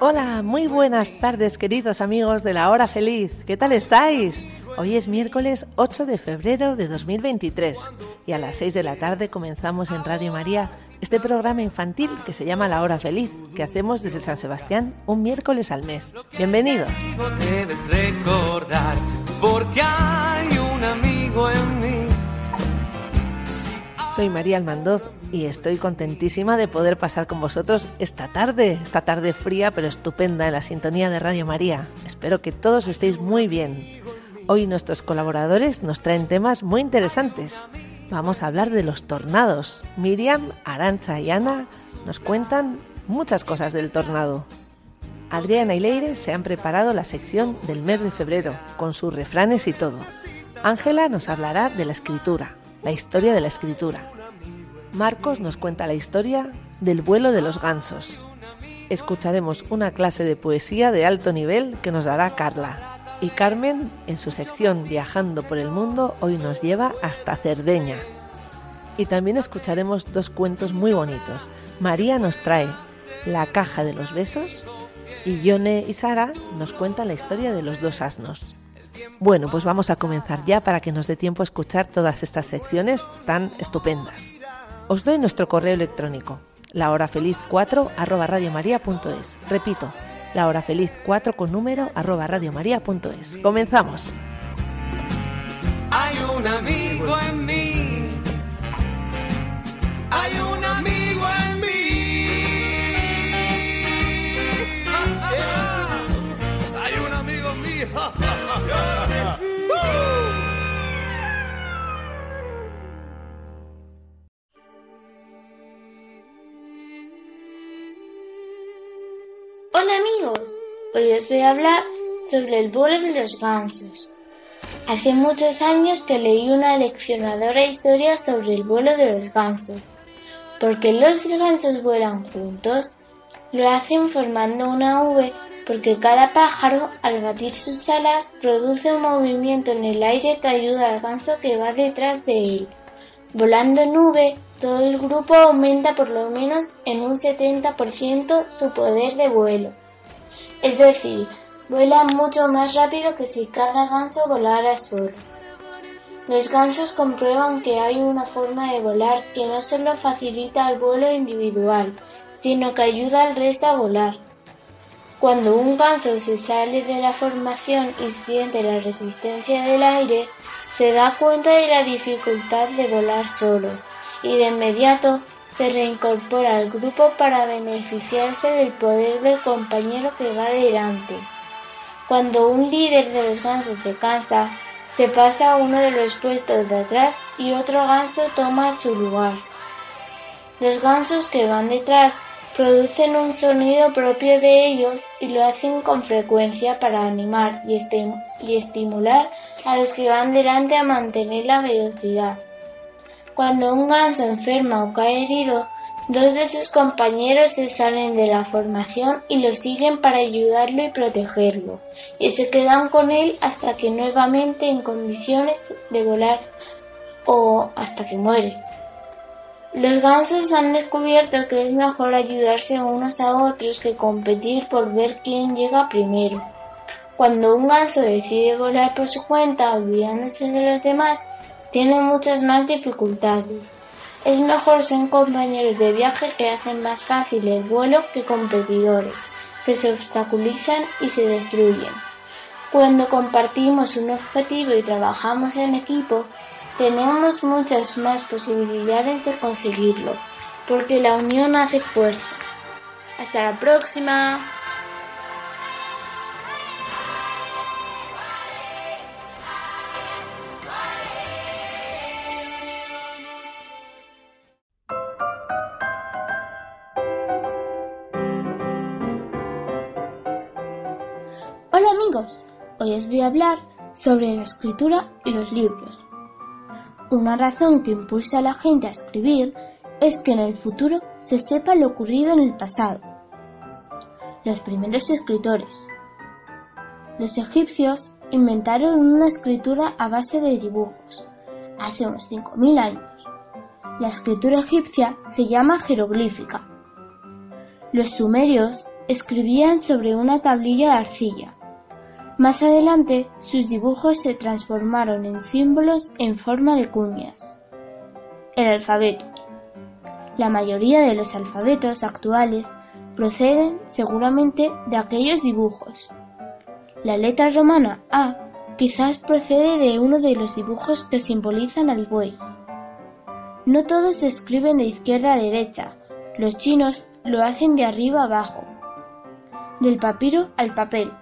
Hola, muy buenas tardes queridos amigos de la hora feliz. ¿Qué tal estáis? Hoy es miércoles 8 de febrero de 2023 y a las 6 de la tarde comenzamos en Radio María este programa infantil que se llama La Hora Feliz, que hacemos desde San Sebastián un miércoles al mes. Bienvenidos. Debes recordar porque hay un amigo en mí. Soy María Almandoz y estoy contentísima de poder pasar con vosotros esta tarde, esta tarde fría pero estupenda en la sintonía de Radio María. Espero que todos estéis muy bien. Hoy nuestros colaboradores nos traen temas muy interesantes. Vamos a hablar de los tornados. Miriam, Arancha y Ana nos cuentan muchas cosas del tornado. Adriana y Leire se han preparado la sección del mes de febrero, con sus refranes y todo. Ángela nos hablará de la escritura, la historia de la escritura. Marcos nos cuenta la historia del vuelo de los gansos. Escucharemos una clase de poesía de alto nivel que nos dará Carla. Y Carmen, en su sección Viajando por el Mundo, hoy nos lleva hasta Cerdeña. Y también escucharemos dos cuentos muy bonitos. María nos trae La caja de los besos y Yone y Sara nos cuentan la historia de los dos asnos. Bueno, pues vamos a comenzar ya para que nos dé tiempo a escuchar todas estas secciones tan estupendas. Os doy nuestro correo electrónico, lahorafeliz4 arroba radiomaria.es. Repito, lahorafeliz4 con número arroba radiomaria.es. Comenzamos. Hay un amigo en. Hoy os voy a hablar sobre el vuelo de los gansos. Hace muchos años que leí una leccionadora historia sobre el vuelo de los gansos. porque los gansos vuelan juntos? Lo hacen formando una V porque cada pájaro al batir sus alas produce un movimiento en el aire que ayuda al ganso que va detrás de él. Volando en V, todo el grupo aumenta por lo menos en un 70% su poder de vuelo. Es decir, vuelan mucho más rápido que si cada ganso volara solo. Los gansos comprueban que hay una forma de volar que no solo facilita el vuelo individual, sino que ayuda al resto a volar. Cuando un ganso se sale de la formación y siente la resistencia del aire, se da cuenta de la dificultad de volar solo y de inmediato se reincorpora al grupo para beneficiarse del poder del compañero que va delante. Cuando un líder de los gansos se cansa, se pasa a uno de los puestos de atrás y otro ganso toma su lugar. Los gansos que van detrás producen un sonido propio de ellos y lo hacen con frecuencia para animar y, y estimular a los que van delante a mantener la velocidad. Cuando un ganso enferma o cae herido, dos de sus compañeros se salen de la formación y lo siguen para ayudarlo y protegerlo, y se quedan con él hasta que nuevamente en condiciones de volar o hasta que muere. Los gansos han descubierto que es mejor ayudarse unos a otros que competir por ver quién llega primero. Cuando un ganso decide volar por su cuenta olvidándose de los demás, tiene muchas más dificultades. Es mejor ser compañeros de viaje que hacen más fácil el vuelo que competidores, que se obstaculizan y se destruyen. Cuando compartimos un objetivo y trabajamos en equipo, tenemos muchas más posibilidades de conseguirlo, porque la unión hace fuerza. Hasta la próxima. Hablar sobre la escritura y los libros. Una razón que impulsa a la gente a escribir es que en el futuro se sepa lo ocurrido en el pasado. Los primeros escritores. Los egipcios inventaron una escritura a base de dibujos hace unos 5.000 años. La escritura egipcia se llama jeroglífica. Los sumerios escribían sobre una tablilla de arcilla. Más adelante, sus dibujos se transformaron en símbolos en forma de cuñas. El alfabeto. La mayoría de los alfabetos actuales proceden seguramente de aquellos dibujos. La letra romana A quizás procede de uno de los dibujos que simbolizan al buey. No todos se escriben de izquierda a derecha, los chinos lo hacen de arriba abajo, del papiro al papel.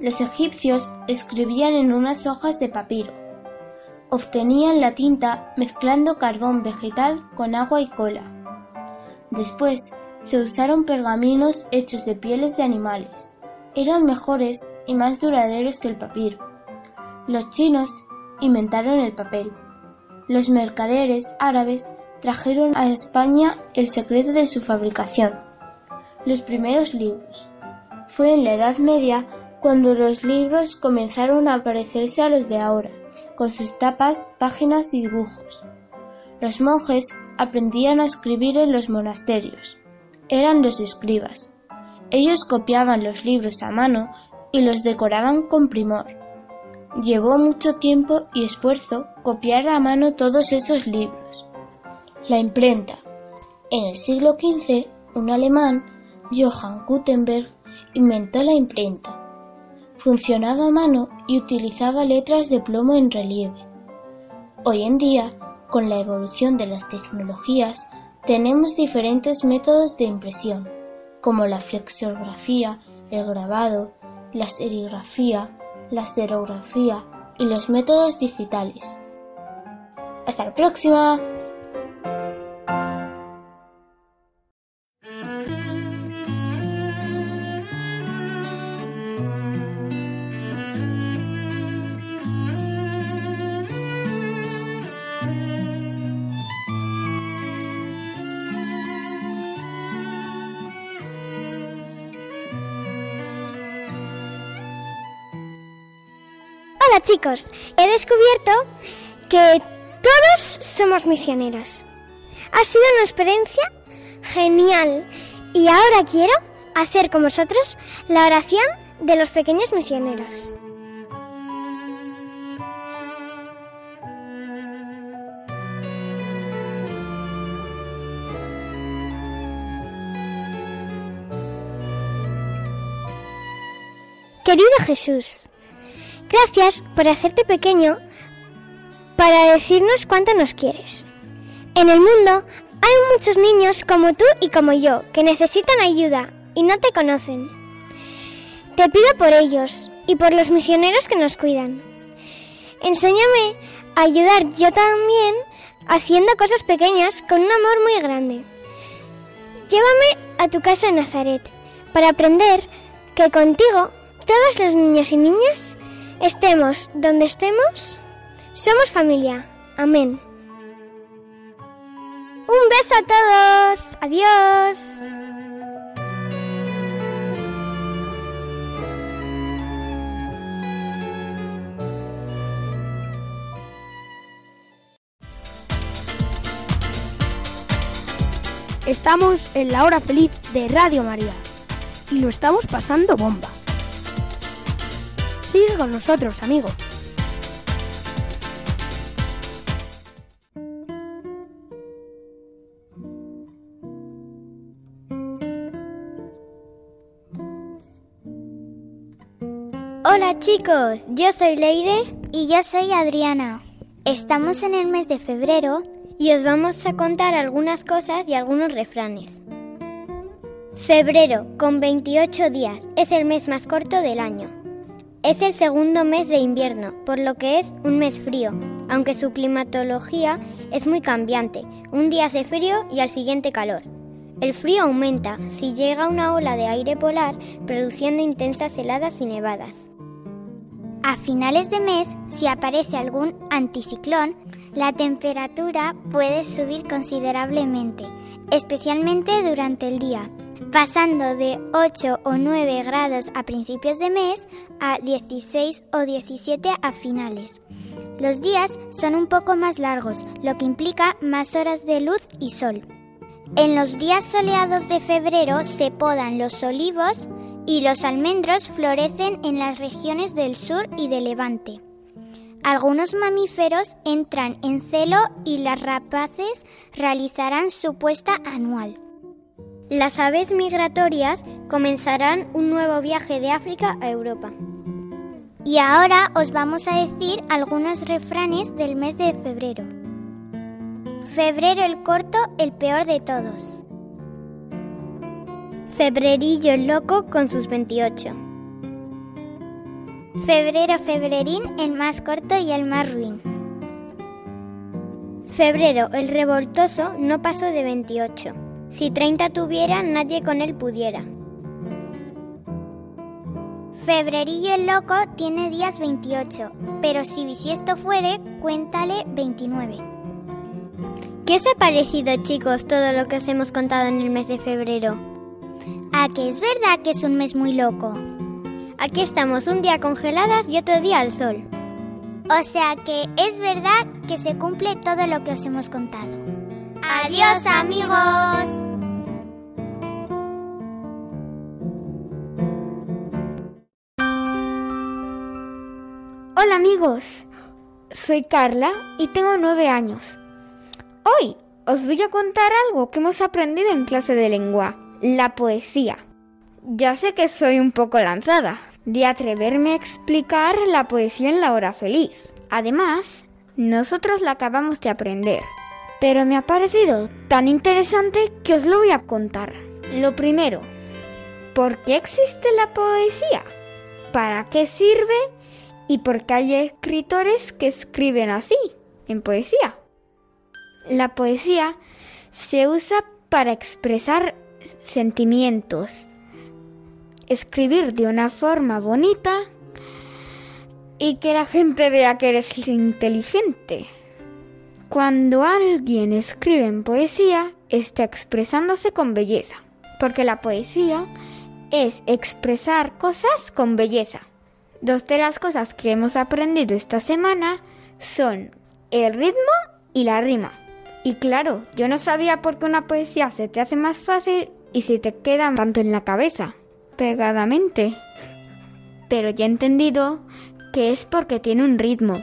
Los egipcios escribían en unas hojas de papiro. Obtenían la tinta mezclando carbón vegetal con agua y cola. Después se usaron pergaminos hechos de pieles de animales. Eran mejores y más duraderos que el papiro. Los chinos inventaron el papel. Los mercaderes árabes trajeron a España el secreto de su fabricación. Los primeros libros. Fue en la Edad Media cuando los libros comenzaron a parecerse a los de ahora, con sus tapas, páginas y dibujos. Los monjes aprendían a escribir en los monasterios. Eran los escribas. Ellos copiaban los libros a mano y los decoraban con primor. Llevó mucho tiempo y esfuerzo copiar a mano todos esos libros. La imprenta. En el siglo XV, un alemán, Johann Gutenberg, inventó la imprenta. Funcionaba a mano y utilizaba letras de plomo en relieve. Hoy en día, con la evolución de las tecnologías, tenemos diferentes métodos de impresión, como la flexografía, el grabado, la serigrafía, la serografía y los métodos digitales. Hasta la próxima. Chicos, he descubierto que todos somos misioneros. Ha sido una experiencia genial y ahora quiero hacer con vosotros la oración de los pequeños misioneros. Querido Jesús, Gracias por hacerte pequeño para decirnos cuánto nos quieres. En el mundo hay muchos niños como tú y como yo que necesitan ayuda y no te conocen. Te pido por ellos y por los misioneros que nos cuidan. Enséñame a ayudar yo también haciendo cosas pequeñas con un amor muy grande. Llévame a tu casa en Nazaret para aprender que contigo todos los niños y niñas Estemos donde estemos, somos familia. Amén. Un beso a todos. Adiós. Estamos en la hora feliz de Radio María y lo estamos pasando bomba. Sigue con nosotros, amigo. Hola chicos, yo soy Leire y yo soy Adriana. Estamos en el mes de febrero y os vamos a contar algunas cosas y algunos refranes. Febrero, con 28 días, es el mes más corto del año. Es el segundo mes de invierno, por lo que es un mes frío, aunque su climatología es muy cambiante. Un día hace frío y al siguiente calor. El frío aumenta si llega una ola de aire polar produciendo intensas heladas y nevadas. A finales de mes, si aparece algún anticiclón, la temperatura puede subir considerablemente, especialmente durante el día, pasando de 8 o 9 grados a principios de mes a 16 o 17 a finales. Los días son un poco más largos, lo que implica más horas de luz y sol. En los días soleados de febrero se podan los olivos y los almendros florecen en las regiones del sur y de Levante. Algunos mamíferos entran en celo y las rapaces realizarán su puesta anual. Las aves migratorias comenzarán un nuevo viaje de África a Europa. Y ahora os vamos a decir algunos refranes del mes de febrero. Febrero el corto, el peor de todos. Febrerillo el loco con sus 28. Febrero febrerín el más corto y el más ruin. Febrero el revoltoso no pasó de 28. Si 30 tuviera, nadie con él pudiera. Febrerillo el loco tiene días 28, pero si bisiesto fuere, cuéntale 29. ¿Qué os ha parecido, chicos, todo lo que os hemos contado en el mes de febrero? ¿A que es verdad que es un mes muy loco? Aquí estamos un día congeladas y otro día al sol. O sea que es verdad que se cumple todo lo que os hemos contado. Adiós amigos. Hola amigos, soy Carla y tengo nueve años. Hoy os voy a contar algo que hemos aprendido en clase de lengua, la poesía. Ya sé que soy un poco lanzada de atreverme a explicar la poesía en la hora feliz. Además, nosotros la acabamos de aprender pero me ha parecido tan interesante que os lo voy a contar. Lo primero, ¿por qué existe la poesía? ¿Para qué sirve? ¿Y por qué hay escritores que escriben así, en poesía? La poesía se usa para expresar sentimientos, escribir de una forma bonita y que la gente vea que eres inteligente. Cuando alguien escribe en poesía, está expresándose con belleza, porque la poesía es expresar cosas con belleza. Dos de las cosas que hemos aprendido esta semana son el ritmo y la rima. Y claro, yo no sabía por qué una poesía se te hace más fácil y se te queda tanto en la cabeza, pegadamente. Pero ya he entendido que es porque tiene un ritmo.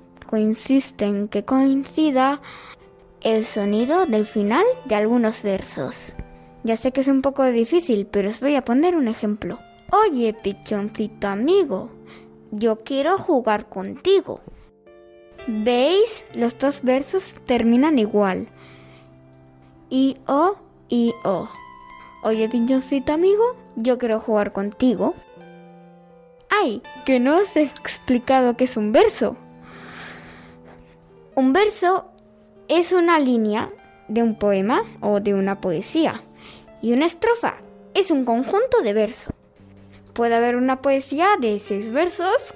consiste en que coincida el sonido del final de algunos versos. Ya sé que es un poco difícil, pero os voy a poner un ejemplo. Oye, pichoncito amigo, yo quiero jugar contigo. ¿Veis? Los dos versos terminan igual. I, O, I, O. Oye, pichoncito amigo, yo quiero jugar contigo. ¡Ay! Que no os he explicado qué es un verso. Un verso es una línea de un poema o de una poesía y una estrofa es un conjunto de versos. Puede haber una poesía de seis versos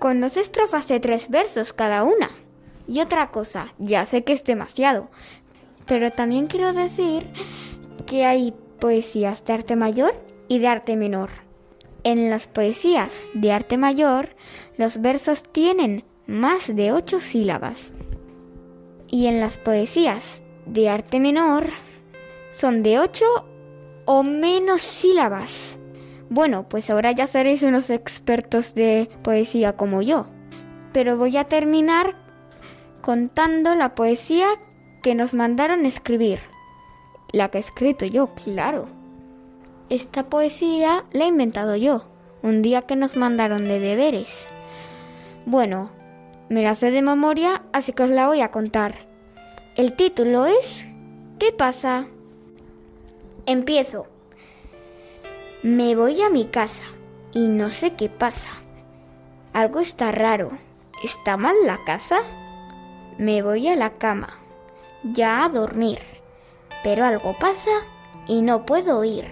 con dos estrofas de tres versos cada una. Y otra cosa, ya sé que es demasiado, pero también quiero decir que hay poesías de arte mayor y de arte menor. En las poesías de arte mayor, los versos tienen más de ocho sílabas. Y en las poesías de arte menor son de ocho o menos sílabas. Bueno, pues ahora ya seréis unos expertos de poesía como yo. Pero voy a terminar contando la poesía que nos mandaron escribir. La que he escrito yo, claro. Esta poesía la he inventado yo, un día que nos mandaron de deberes. Bueno, me la sé de memoria, así que os la voy a contar. El título es ¿Qué pasa? Empiezo. Me voy a mi casa y no sé qué pasa. Algo está raro. ¿Está mal la casa? Me voy a la cama, ya a dormir. Pero algo pasa y no puedo ir.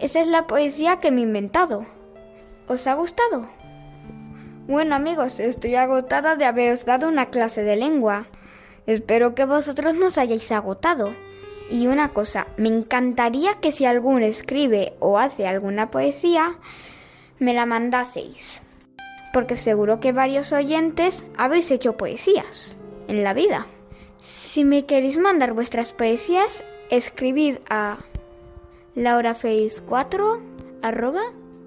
Esa es la poesía que me he inventado. ¿Os ha gustado? Bueno amigos, estoy agotada de haberos dado una clase de lengua. Espero que vosotros no os hayáis agotado. Y una cosa, me encantaría que si alguno escribe o hace alguna poesía, me la mandaseis. Porque seguro que varios oyentes habéis hecho poesías en la vida. Si me queréis mandar vuestras poesías, escribid a laurafeliz4 arroba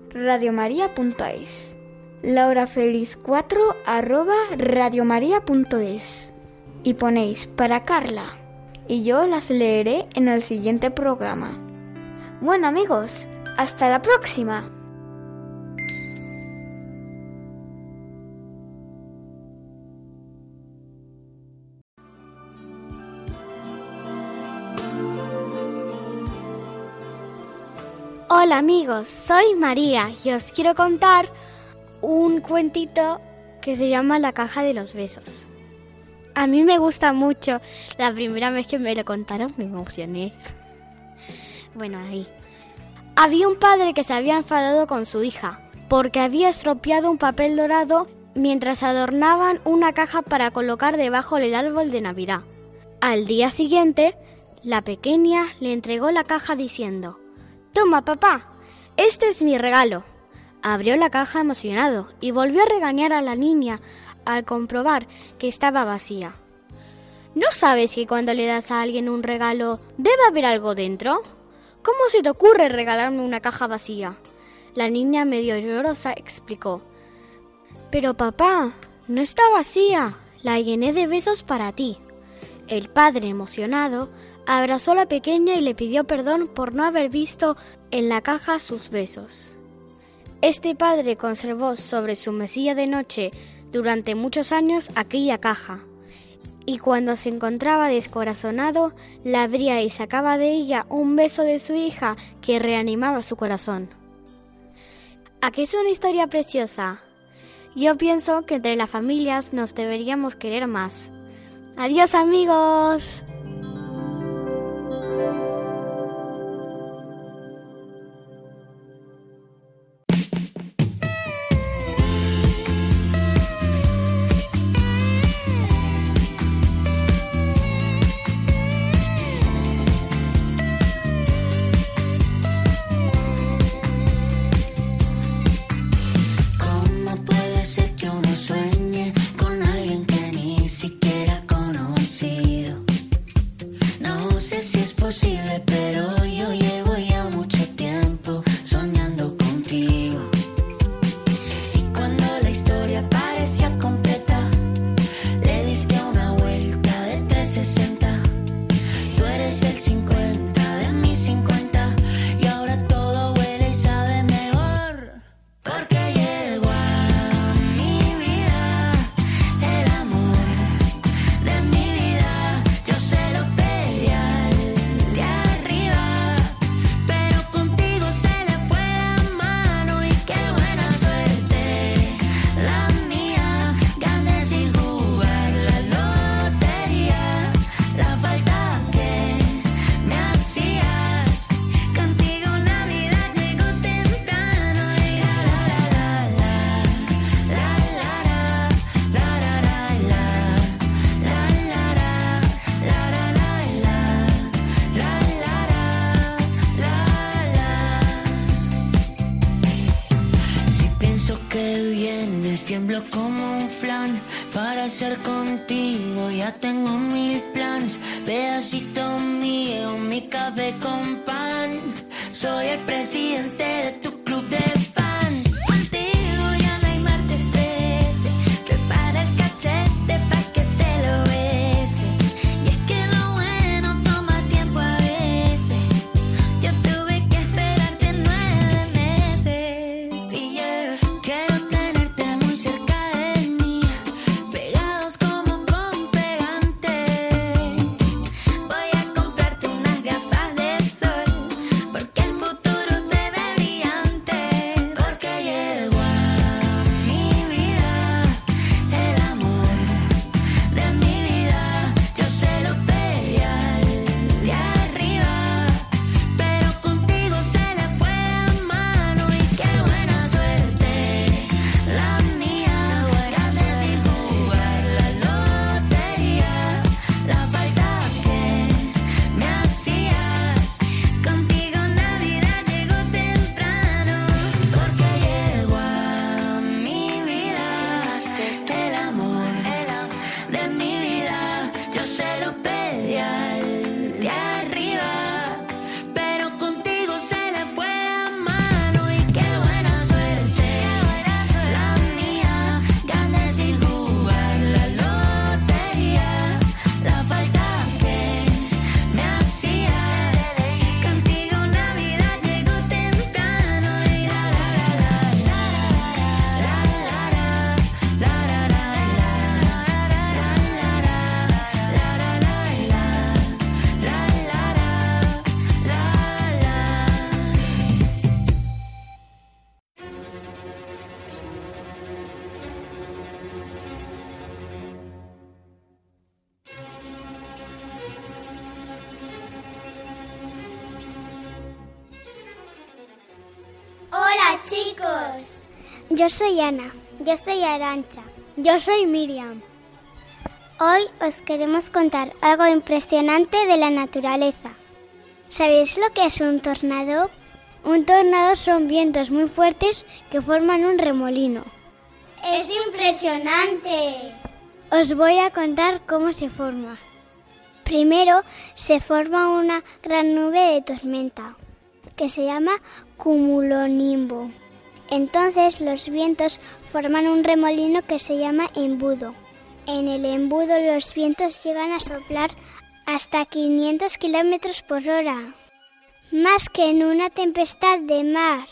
radiomaria.es laurafeliz4 arroba radiomaria.es y ponéis para Carla y yo las leeré en el siguiente programa. Bueno amigos, hasta la próxima. Hola amigos, soy María y os quiero contar un cuentito que se llama La caja de los besos. A mí me gusta mucho. La primera vez que me lo contaron me emocioné. Bueno, ahí. Había un padre que se había enfadado con su hija porque había estropeado un papel dorado mientras adornaban una caja para colocar debajo del árbol de Navidad. Al día siguiente, la pequeña le entregó la caja diciendo, Toma, papá, este es mi regalo. Abrió la caja emocionado y volvió a regañar a la niña al comprobar que estaba vacía. ¿No sabes que cuando le das a alguien un regalo debe haber algo dentro? ¿Cómo se te ocurre regalarme una caja vacía? La niña medio llorosa explicó. Pero papá, no está vacía. La llené de besos para ti. El padre, emocionado, abrazó a la pequeña y le pidió perdón por no haber visto en la caja sus besos. Este padre conservó sobre su mesilla de noche durante muchos años aquella caja, y cuando se encontraba descorazonado, la abría y sacaba de ella un beso de su hija que reanimaba su corazón. Aquí es una historia preciosa. Yo pienso que entre las familias nos deberíamos querer más. Adiós amigos. amigos. ya tengo mil planes. Pedacito mío, mi café con pan. Soy el presidente de tu soy Ana. Yo soy Arancha. Yo soy Miriam. Hoy os queremos contar algo impresionante de la naturaleza. ¿Sabéis lo que es un tornado? Un tornado son vientos muy fuertes que forman un remolino. ¡Es impresionante! Os voy a contar cómo se forma. Primero se forma una gran nube de tormenta que se llama cumulonimbo. Entonces los vientos forman un remolino que se llama embudo. En el embudo los vientos llegan a soplar hasta 500 kilómetros por hora, más que en una tempestad de mar.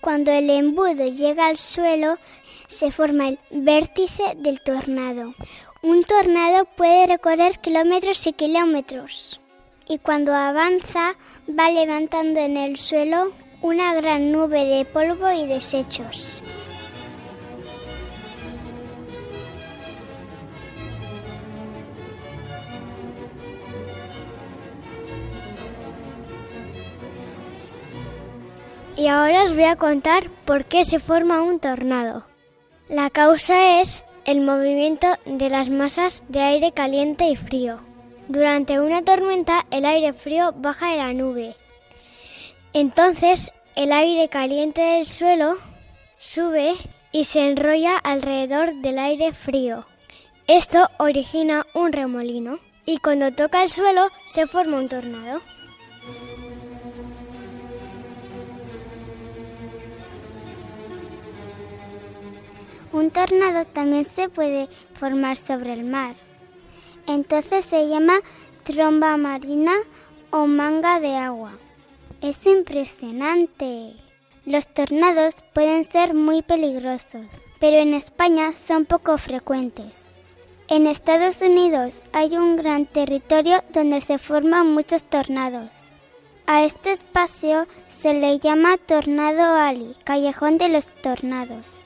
Cuando el embudo llega al suelo, se forma el vértice del tornado. Un tornado puede recorrer kilómetros y kilómetros y cuando avanza va levantando en el suelo una gran nube de polvo y desechos. Y ahora os voy a contar por qué se forma un tornado. La causa es el movimiento de las masas de aire caliente y frío. Durante una tormenta el aire frío baja de la nube. Entonces el aire caliente del suelo sube y se enrolla alrededor del aire frío. Esto origina un remolino y cuando toca el suelo se forma un tornado. Un tornado también se puede formar sobre el mar. Entonces se llama tromba marina o manga de agua. Es impresionante. Los tornados pueden ser muy peligrosos, pero en España son poco frecuentes. En Estados Unidos hay un gran territorio donde se forman muchos tornados. A este espacio se le llama Tornado Alley, callejón de los tornados.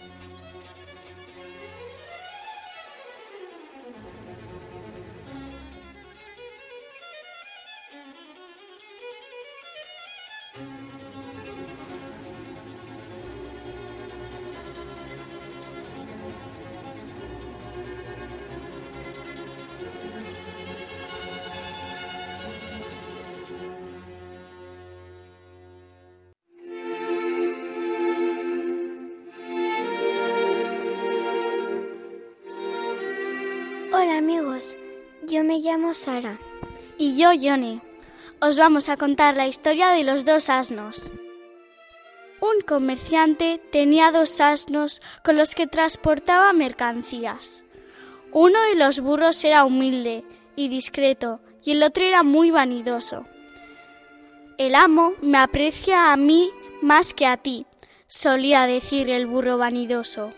Hola amigos, yo me llamo Sara. Y yo, Johnny. Os vamos a contar la historia de los dos asnos. Un comerciante tenía dos asnos con los que transportaba mercancías. Uno de los burros era humilde y discreto y el otro era muy vanidoso. El amo me aprecia a mí más que a ti, solía decir el burro vanidoso.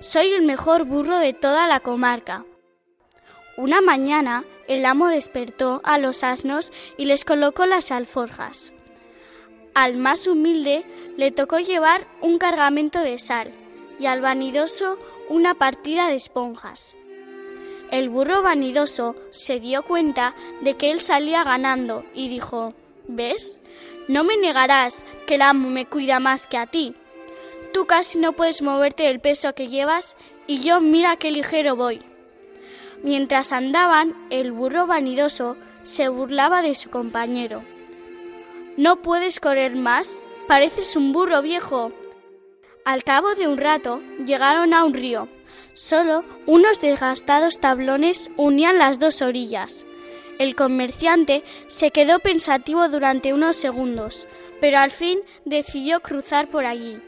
Soy el mejor burro de toda la comarca. Una mañana el amo despertó a los asnos y les colocó las alforjas. Al más humilde le tocó llevar un cargamento de sal y al vanidoso una partida de esponjas. El burro vanidoso se dio cuenta de que él salía ganando y dijo ¿Ves? No me negarás que el amo me cuida más que a ti. Tú casi no puedes moverte del peso que llevas y yo mira qué ligero voy. Mientras andaban, el burro vanidoso se burlaba de su compañero. ¿No puedes correr más? Pareces un burro viejo. Al cabo de un rato llegaron a un río. Solo unos desgastados tablones unían las dos orillas. El comerciante se quedó pensativo durante unos segundos, pero al fin decidió cruzar por allí.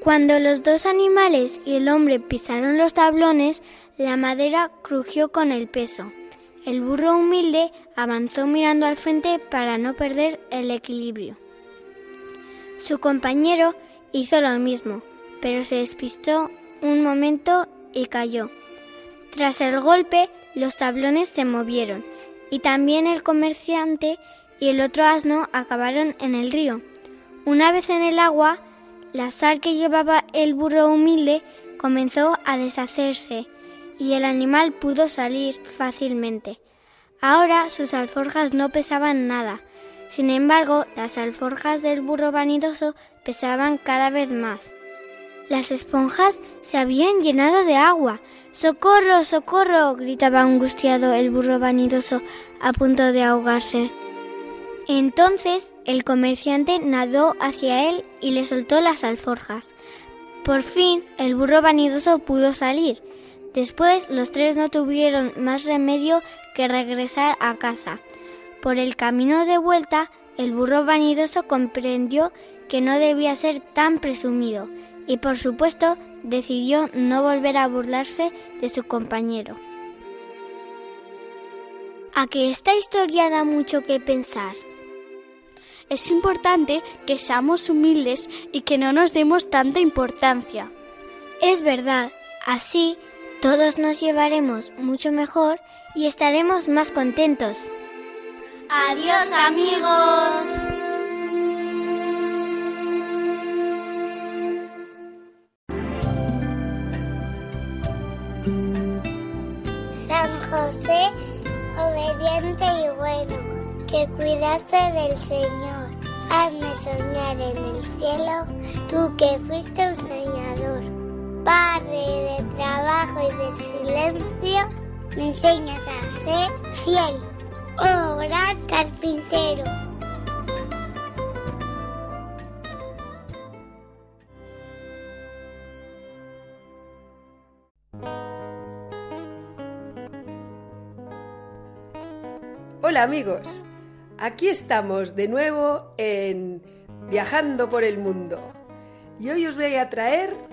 Cuando los dos animales y el hombre pisaron los tablones, la madera crujió con el peso. El burro humilde avanzó mirando al frente para no perder el equilibrio. Su compañero hizo lo mismo, pero se despistó un momento y cayó. Tras el golpe, los tablones se movieron y también el comerciante y el otro asno acabaron en el río. Una vez en el agua, la sal que llevaba el burro humilde comenzó a deshacerse y el animal pudo salir fácilmente. Ahora sus alforjas no pesaban nada, Sin embargo, las alforjas del burro vanidoso pesaban cada vez más. Las esponjas se habían llenado de agua. ¡Socorro, socorro! gritaba angustiado el burro vanidoso a punto de ahogarse. Entonces el comerciante nadó hacia él y le soltó las alforjas. Por fin el burro vanidoso pudo salir. Después los tres no tuvieron más remedio que regresar a casa. Por el camino de vuelta, el burro vanidoso comprendió que no debía ser tan presumido y por supuesto decidió no volver a burlarse de su compañero. A que esta historia da mucho que pensar. Es importante que seamos humildes y que no nos demos tanta importancia. Es verdad, así todos nos llevaremos mucho mejor y estaremos más contentos. Adiós amigos. San José, obediente y bueno, que cuidaste del Señor. Hazme soñar en el cielo, tú que fuiste un soñador. Padre de trabajo y de silencio, me enseñas a ser fiel. Oh, gran carpintero. Hola amigos, aquí estamos de nuevo en Viajando por el Mundo y hoy os voy a traer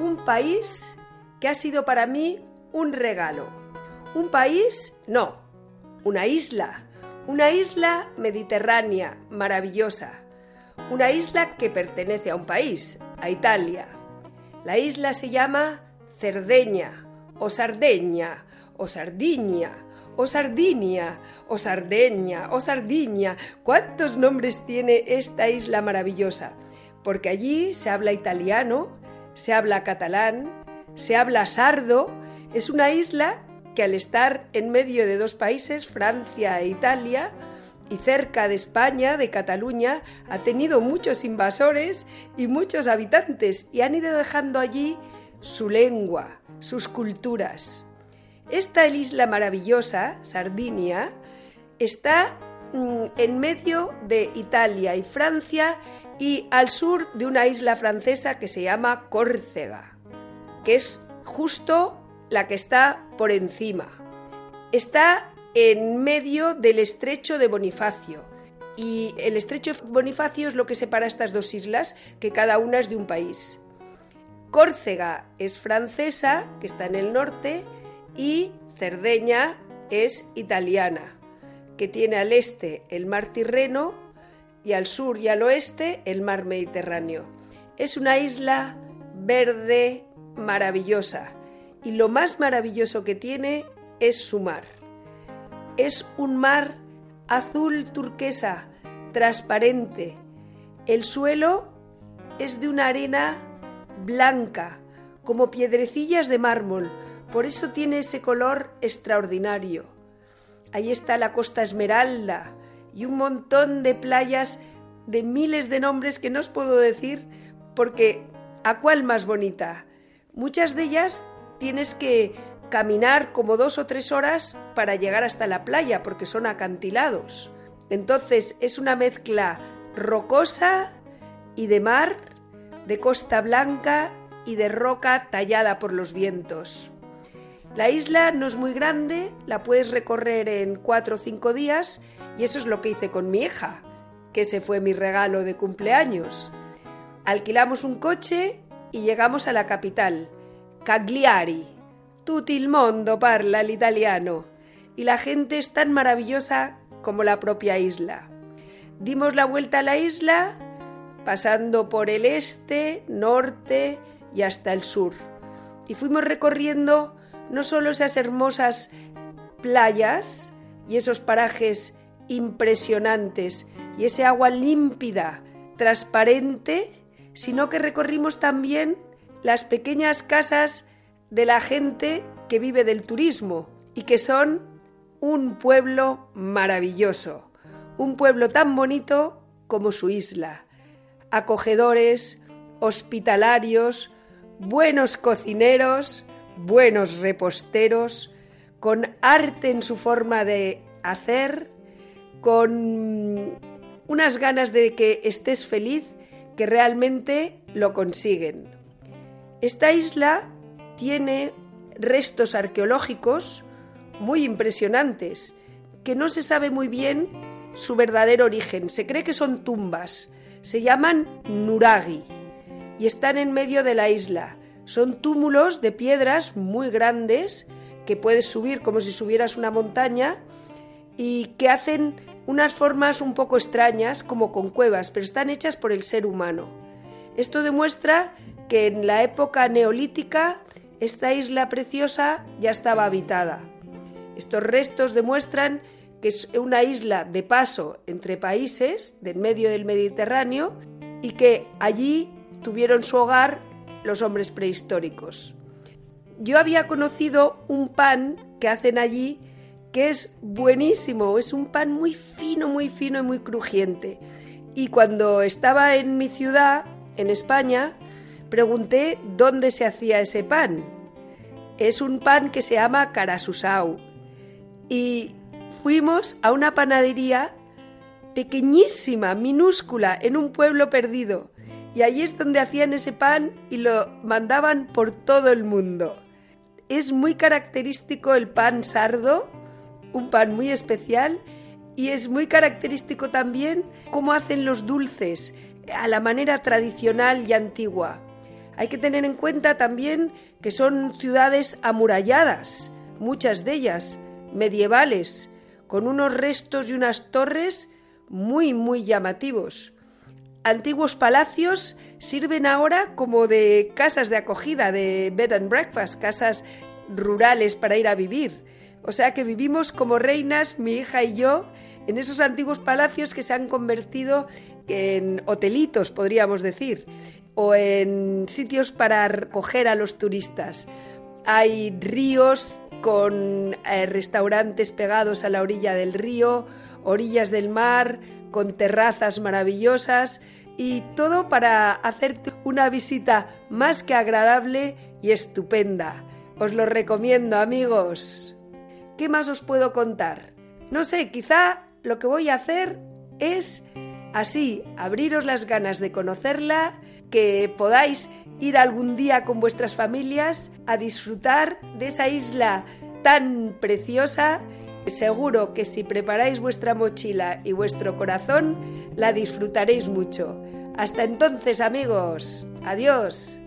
un país que ha sido para mí un regalo. Un país, no, una isla, una isla mediterránea maravillosa, una isla que pertenece a un país, a Italia. La isla se llama Cerdeña, o Sardeña, o Sardinia, o Sardinia, o Sardeña, o Sardinia. ¿Cuántos nombres tiene esta isla maravillosa? Porque allí se habla italiano, se habla catalán, se habla sardo. Es una isla que al estar en medio de dos países, Francia e Italia, y cerca de España, de Cataluña, ha tenido muchos invasores y muchos habitantes y han ido dejando allí su lengua, sus culturas. Esta isla maravillosa, Sardinia, está mm, en medio de Italia y Francia y al sur de una isla francesa que se llama Córcega, que es justo la que está por encima. Está en medio del estrecho de Bonifacio. Y el estrecho de Bonifacio es lo que separa estas dos islas, que cada una es de un país. Córcega es francesa, que está en el norte, y Cerdeña es italiana, que tiene al este el mar Tirreno y al sur y al oeste el mar Mediterráneo. Es una isla verde maravillosa y lo más maravilloso que tiene es su mar. Es un mar azul turquesa, transparente. El suelo es de una arena blanca, como piedrecillas de mármol, por eso tiene ese color extraordinario. Ahí está la Costa Esmeralda y un montón de playas de miles de nombres que no os puedo decir porque ¿a cuál más bonita? Muchas de ellas tienes que caminar como dos o tres horas para llegar hasta la playa porque son acantilados. Entonces es una mezcla rocosa y de mar, de costa blanca y de roca tallada por los vientos. La isla no es muy grande, la puedes recorrer en cuatro o cinco días y eso es lo que hice con mi hija, que ese fue mi regalo de cumpleaños. Alquilamos un coche y llegamos a la capital, Cagliari. Tutto il mondo parla l'italiano y la gente es tan maravillosa como la propia isla. Dimos la vuelta a la isla pasando por el este, norte y hasta el sur. Y fuimos recorriendo no solo esas hermosas playas y esos parajes impresionantes y ese agua límpida, transparente, sino que recorrimos también las pequeñas casas de la gente que vive del turismo y que son un pueblo maravilloso, un pueblo tan bonito como su isla. Acogedores, hospitalarios, buenos cocineros, buenos reposteros, con arte en su forma de hacer, con unas ganas de que estés feliz que realmente lo consiguen. Esta isla tiene restos arqueológicos muy impresionantes, que no se sabe muy bien su verdadero origen. Se cree que son tumbas. Se llaman nuragi y están en medio de la isla. Son túmulos de piedras muy grandes que puedes subir como si subieras una montaña y que hacen unas formas un poco extrañas como con cuevas, pero están hechas por el ser humano. Esto demuestra que en la época neolítica esta isla preciosa ya estaba habitada. Estos restos demuestran que es una isla de paso entre países del medio del Mediterráneo y que allí tuvieron su hogar los hombres prehistóricos. Yo había conocido un pan que hacen allí que es buenísimo, es un pan muy fino, muy fino y muy crujiente. Y cuando estaba en mi ciudad, en España, pregunté dónde se hacía ese pan. Es un pan que se llama carasusau. Y fuimos a una panadería pequeñísima, minúscula, en un pueblo perdido. Y allí es donde hacían ese pan y lo mandaban por todo el mundo. Es muy característico el pan sardo, un pan muy especial, y es muy característico también cómo hacen los dulces a la manera tradicional y antigua. Hay que tener en cuenta también que son ciudades amuralladas, muchas de ellas medievales, con unos restos y unas torres muy, muy llamativos. Antiguos palacios sirven ahora como de casas de acogida, de bed and breakfast, casas rurales para ir a vivir. O sea que vivimos como reinas, mi hija y yo, en esos antiguos palacios que se han convertido en hotelitos, podríamos decir, o en sitios para acoger a los turistas. Hay ríos con eh, restaurantes pegados a la orilla del río, orillas del mar, con terrazas maravillosas y todo para hacerte una visita más que agradable y estupenda. Os lo recomiendo amigos. ¿Qué más os puedo contar? No sé, quizá lo que voy a hacer es así, abriros las ganas de conocerla, que podáis ir algún día con vuestras familias a disfrutar de esa isla tan preciosa Seguro que si preparáis vuestra mochila y vuestro corazón, la disfrutaréis mucho. Hasta entonces, amigos. Adiós.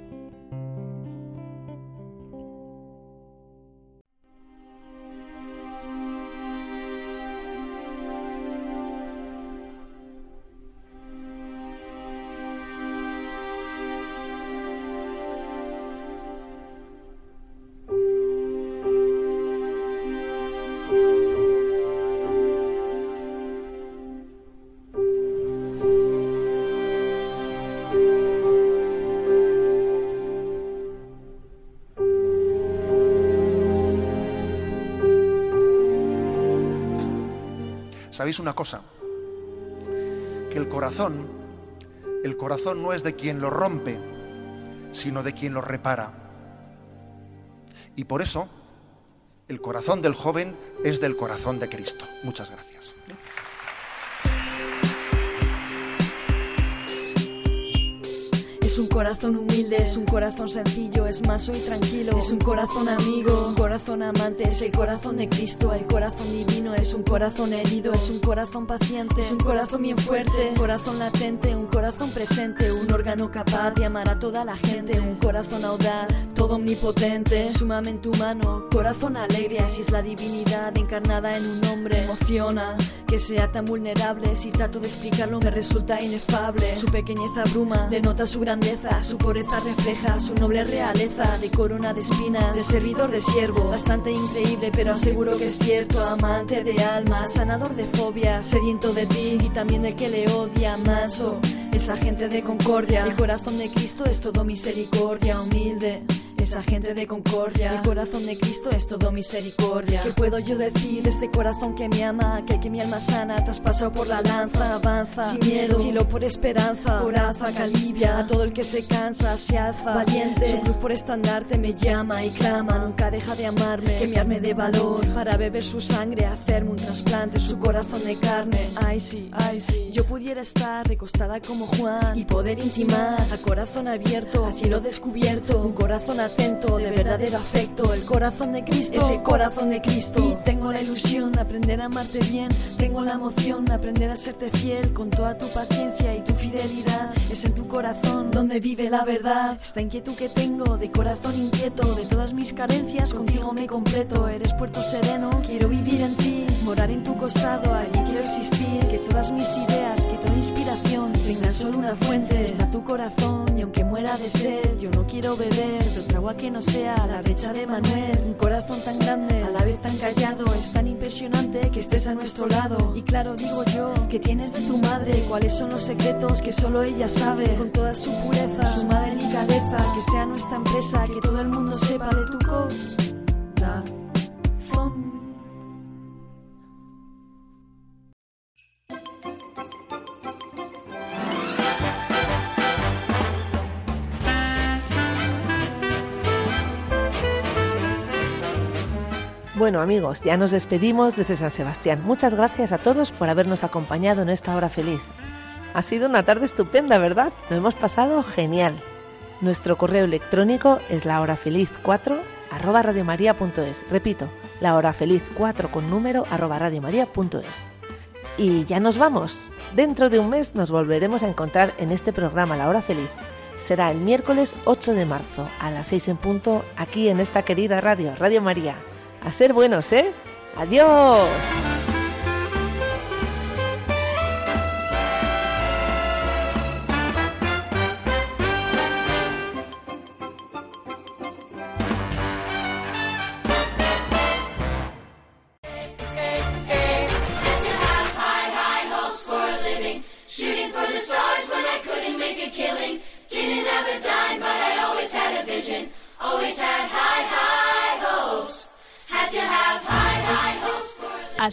¿Sabéis una cosa? Que el corazón, el corazón no es de quien lo rompe, sino de quien lo repara. Y por eso, el corazón del joven es del corazón de Cristo. Muchas gracias. Es un corazón humilde, es un corazón sencillo, es más y tranquilo. Es un corazón amigo, un corazón amante, es el corazón de Cristo, el corazón divino. Es un corazón herido, es un corazón paciente, es un corazón bien fuerte, un corazón latente, un corazón presente, un órgano capaz de amar a toda la gente, un corazón audaz, todo omnipotente, sumamente humano, corazón alegre, así es la divinidad encarnada en un hombre. Emociona que sea tan vulnerable, si trato de explicarlo me resulta inefable. Su pequeñez abruma, denota su su pureza refleja su noble realeza de corona de espinas, de servidor de siervo, bastante increíble pero aseguro que es cierto, amante de alma, sanador de fobia, sediento de ti y también de que le odia, maso, esa gente de concordia, el corazón de Cristo es todo misericordia, humilde esa gente de concordia. El corazón de Cristo es todo misericordia. ¿Qué puedo yo decir? Este corazón que me ama, que, que mi alma sana, traspasado por la lanza, avanza, sin miedo, cielo por esperanza, coraza que alivia a todo el que se cansa, se alza, valiente, su cruz por estandarte me llama y clama, nunca deja de amarme, que me arme de valor, para beber su sangre, hacerme un trasplante, su corazón de carne, ay sí, ay sí, yo pudiera estar recostada como Juan y poder intimar a corazón abierto, a cielo descubierto, un corazón de verdadero afecto, el corazón de Cristo, ese corazón de Cristo, y tengo la ilusión de aprender a amarte bien, tengo la emoción de aprender a serte fiel con toda tu paciencia y tu fidelidad, es en tu corazón donde vive la verdad, esta inquietud que tengo de corazón inquieto, de todas mis carencias, contigo me completo, eres puerto sereno, quiero vivir en ti, morar en tu costado, allí quiero existir, que todas mis ideas, que inspiración tengan solo una fuente, está tu corazón y aunque muera de sed, yo no quiero beber de otra agua que no sea la brecha de Manuel, un corazón tan grande, a la vez tan callado, es tan impresionante que estés a nuestro lado, y claro digo yo, que tienes de tu madre, cuáles son los secretos que solo ella sabe, con toda su pureza, su delicadeza, que sea nuestra empresa, que todo el mundo sepa de tu corazón. Bueno amigos, ya nos despedimos desde San Sebastián. Muchas gracias a todos por habernos acompañado en esta hora feliz. Ha sido una tarde estupenda, ¿verdad? Lo hemos pasado genial. Nuestro correo electrónico es lahorafeliz4 arroba radiomaria.es. Repito, lahorafeliz4 con número arroba radiomaria.es. Y ya nos vamos. Dentro de un mes nos volveremos a encontrar en este programa La Hora Feliz. Será el miércoles 8 de marzo a las 6 en punto aquí en esta querida radio, Radio María. A ser buenos, ¿eh? Adiós.